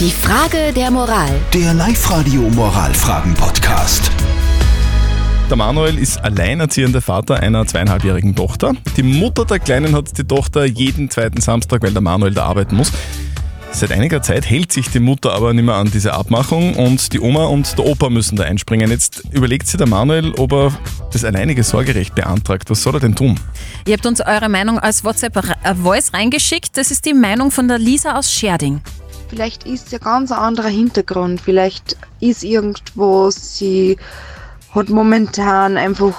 Die Frage der Moral. Der Live-Radio Moralfragen-Podcast. Der Manuel ist alleinerziehender Vater einer zweieinhalbjährigen Tochter. Die Mutter der Kleinen hat die Tochter jeden zweiten Samstag, weil der Manuel da arbeiten muss. Seit einiger Zeit hält sich die Mutter aber nicht mehr an diese Abmachung und die Oma und der Opa müssen da einspringen. Jetzt überlegt sich der Manuel, ob er das alleinige Sorgerecht beantragt. Was soll er denn tun? Ihr habt uns eure Meinung als WhatsApp-Voice reingeschickt. Das ist die Meinung von der Lisa aus Scherding. Vielleicht ist ja ganz ein anderer Hintergrund. Vielleicht ist irgendwo sie hat momentan einfach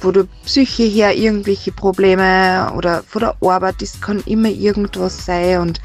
von der Psyche her irgendwelche Probleme oder von der Arbeit. Das kann immer irgendwas sein und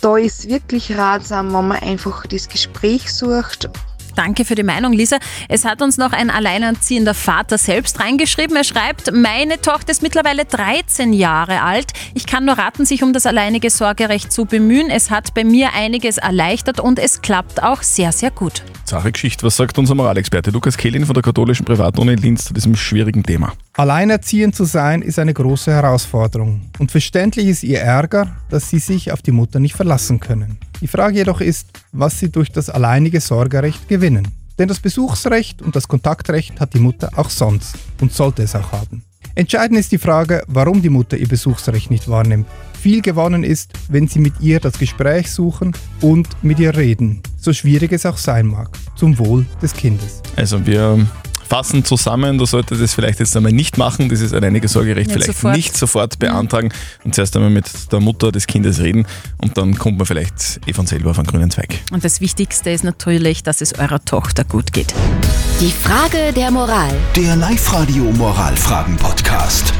da ist wirklich ratsam, wenn man einfach das Gespräch sucht Danke für die Meinung, Lisa. Es hat uns noch ein alleinerziehender Vater selbst reingeschrieben. Er schreibt, meine Tochter ist mittlerweile 13 Jahre alt. Ich kann nur raten, sich um das alleinige Sorgerecht zu bemühen. Es hat bei mir einiges erleichtert und es klappt auch sehr, sehr gut. Sache Geschichte. Was sagt unser Moralexperte Lukas Kehlin von der katholischen Privatuni in Linz zu diesem schwierigen Thema? Alleinerziehend zu sein ist eine große Herausforderung. Und verständlich ist ihr Ärger, dass sie sich auf die Mutter nicht verlassen können. Die Frage jedoch ist, was sie durch das alleinige Sorgerecht gewinnen. Denn das Besuchsrecht und das Kontaktrecht hat die Mutter auch sonst und sollte es auch haben. Entscheidend ist die Frage, warum die Mutter ihr Besuchsrecht nicht wahrnimmt. Viel gewonnen ist, wenn sie mit ihr das Gespräch suchen und mit ihr reden, so schwierig es auch sein mag, zum Wohl des Kindes. Also wir fassen zusammen, du solltest es vielleicht jetzt einmal nicht machen, dieses alleinige Sorgerecht Nicht vielleicht sofort. nicht sofort beantragen und zuerst einmal mit der Mutter des Kindes reden und dann kommt man vielleicht eh von selber auf einen grünen Zweig. Und das Wichtigste ist natürlich, dass es eurer Tochter gut geht. Die Frage der Moral. Der Live-Radio Moralfragen-Podcast.